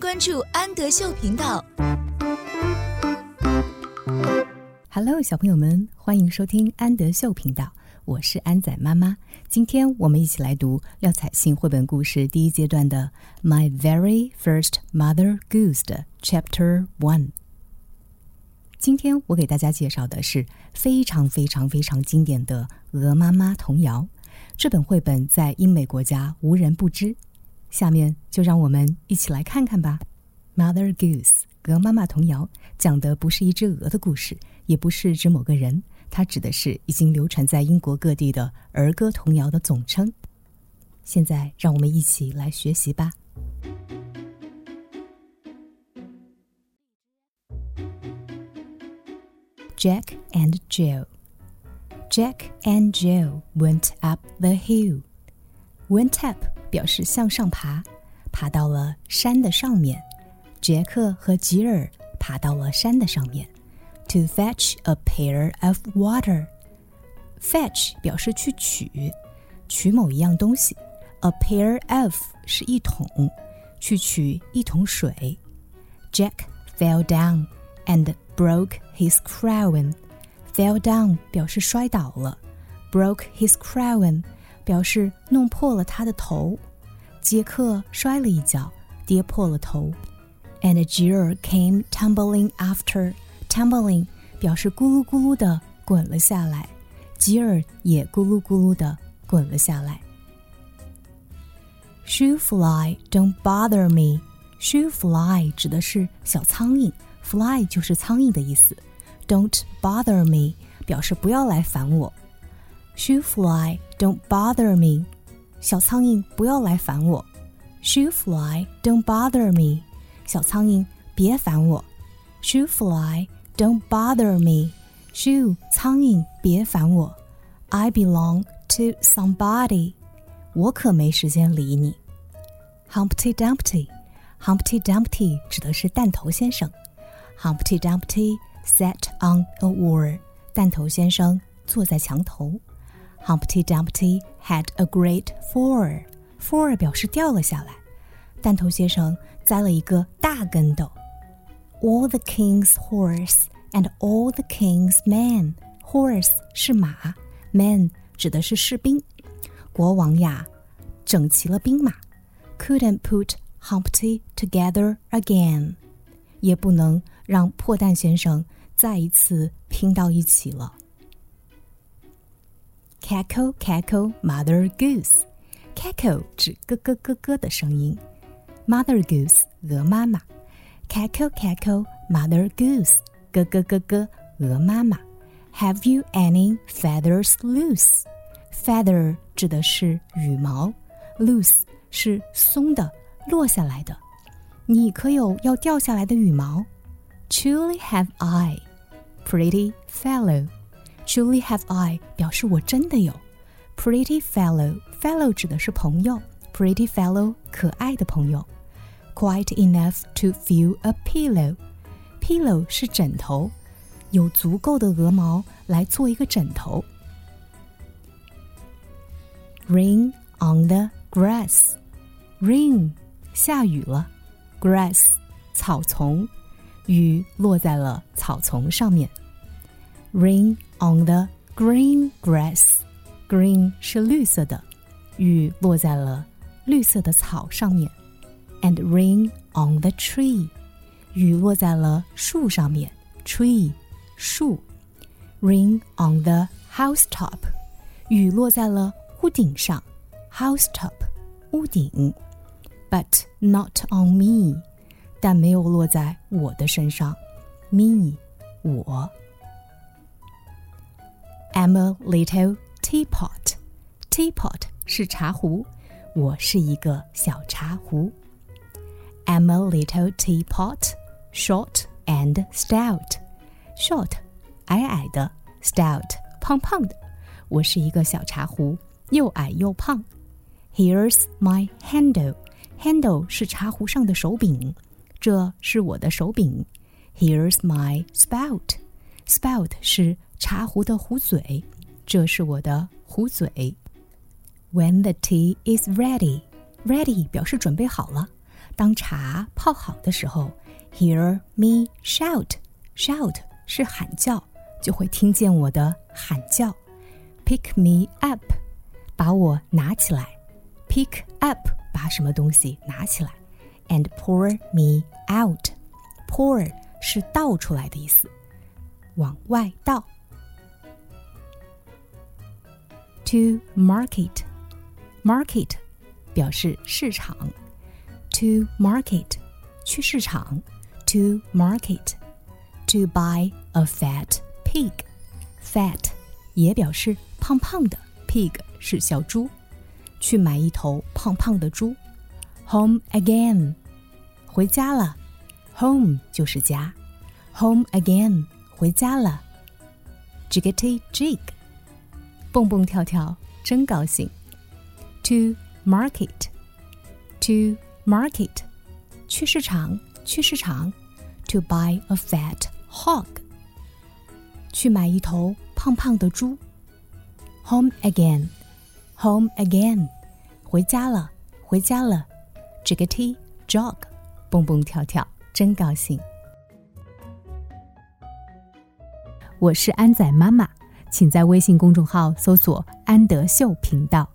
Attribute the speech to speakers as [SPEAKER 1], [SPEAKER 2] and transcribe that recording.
[SPEAKER 1] 关注安德秀频道。
[SPEAKER 2] Hello，小朋友们，欢迎收听安德秀频道，我是安仔妈妈。今天我们一起来读廖彩杏绘本故事第一阶段的《My Very First Mother Goose》的 Chapter One。今天我给大家介绍的是非常非常非常经典的鹅妈妈童谣。这本绘本在英美国家无人不知。下面就让我们一起来看看吧。Mother Goose，鹅妈妈童谣，讲的不是一只鹅的故事，也不是指某个人，它指的是已经流传在英国各地的儿歌童谣的总称。现在让我们一起来学习吧。Jack and Jill. Jack and Jill went up the hill. Went up 表示向上爬，爬到了山的上面。杰克和吉尔爬到了山的上面，to fetch a pail of water。fetch 表示去取，取某一样东西。a pail of 是一桶，去取一桶水。Jack fell down and broke his crown。fell down 表示摔倒了，broke his crown。 表示弄破了他的头，杰克摔了一跤，跌破了头。And Jill came tumbling after. Tumbling 表示咕噜咕噜的滚了下来，吉尔也咕噜咕噜的滚了下来。Shoe fly, don't bother me. Shoe fly 指的是小苍蝇，fly 就是苍蝇的意思。Don't bother me 表示不要来烦我。Shoe fly, don't bother me. 小苍蝇，不要来烦我。Shoe fly, don't bother me. 小苍蝇，别烦我。Shoe fly, don't bother me. Shoe 苍蝇，别烦我。I belong to somebody. 我可没时间理你。Humpty Dumpty, Humpty Dumpty 指的是蛋头先生。Humpty Dumpty sat on a wall. 蛋头先生坐在墙头。 Humpty Dumpty had a great fall. Fall 表示掉了下来，蛋头先生栽了一个大跟斗。All the king's horse and all the king's men. Horse 是马，men 指的是士兵。国王呀，整齐了兵马，couldn't put Humpty together again，也不能让破蛋先生再一次拼到一起了。Cackle, cackle, mother goose. Cackle 指咯咯咯咯的声音，mother goose 鹅妈妈。Cackle, cackle, mother goose. 咯咯咯咯，鹅妈妈。Have you any feathers loose? Feather 指的是羽毛，loose 是松的、落下来的。你可有要掉下来的羽毛？Truly have I, pretty fellow. Truly have I 表示我真的有。Pretty fellow，fellow 指的是朋友，Pretty fellow 可爱的朋友。Quite enough to fill a pillow，pillow 是枕头，有足够的鹅毛来做一个枕头。Rain on the grass，rain 下雨了，grass 草丛，雨落在了草丛上面。Rain on the green grass. Green 是绿色的，雨落在了绿色的草上面。And rain on the tree. 雨落在了树上面。Tree 树。Rain on the housetop. 雨落在了屋顶上。Housetop 屋顶。But not on me. 但没有落在我的身上。Me 我。 I'm a little teapot. Teapot 是茶壶，我是一个小茶壶。I'm a little teapot, short and stout. Short 矮矮的，stout 胖胖的。我是一个小茶壶，又矮又胖。Here's my handle. Handle 是茶壶上的手柄，这是我的手柄。Here's my spout. Spout 是 茶壶的壶嘴，这是我的壶嘴。When the tea is ready, ready 表示准备好了。当茶泡好的时候，hear me shout。shout 是喊叫，就会听见我的喊叫。pick me up，把我拿起来。pick up，把什么东西拿起来。and pour me out。pour 是倒出来的意思，往外倒。To market, market 表示市场。To market 去市场。To market to buy a fat pig. Fat 也表示胖胖的，pig 是小猪。去买一头胖胖的猪。Home again 回家了。Home 就是家。Home again 回家了。Jiggity jig 蹦蹦跳跳，真高兴。To market, to market，去市场，去市场。To buy a fat hog，去买一头胖胖的猪。Home again, home again，回家了，回家了。Jiggity jog，蹦蹦跳跳，真高兴。我是安仔妈妈。请在微信公众号搜索“安德秀频道”。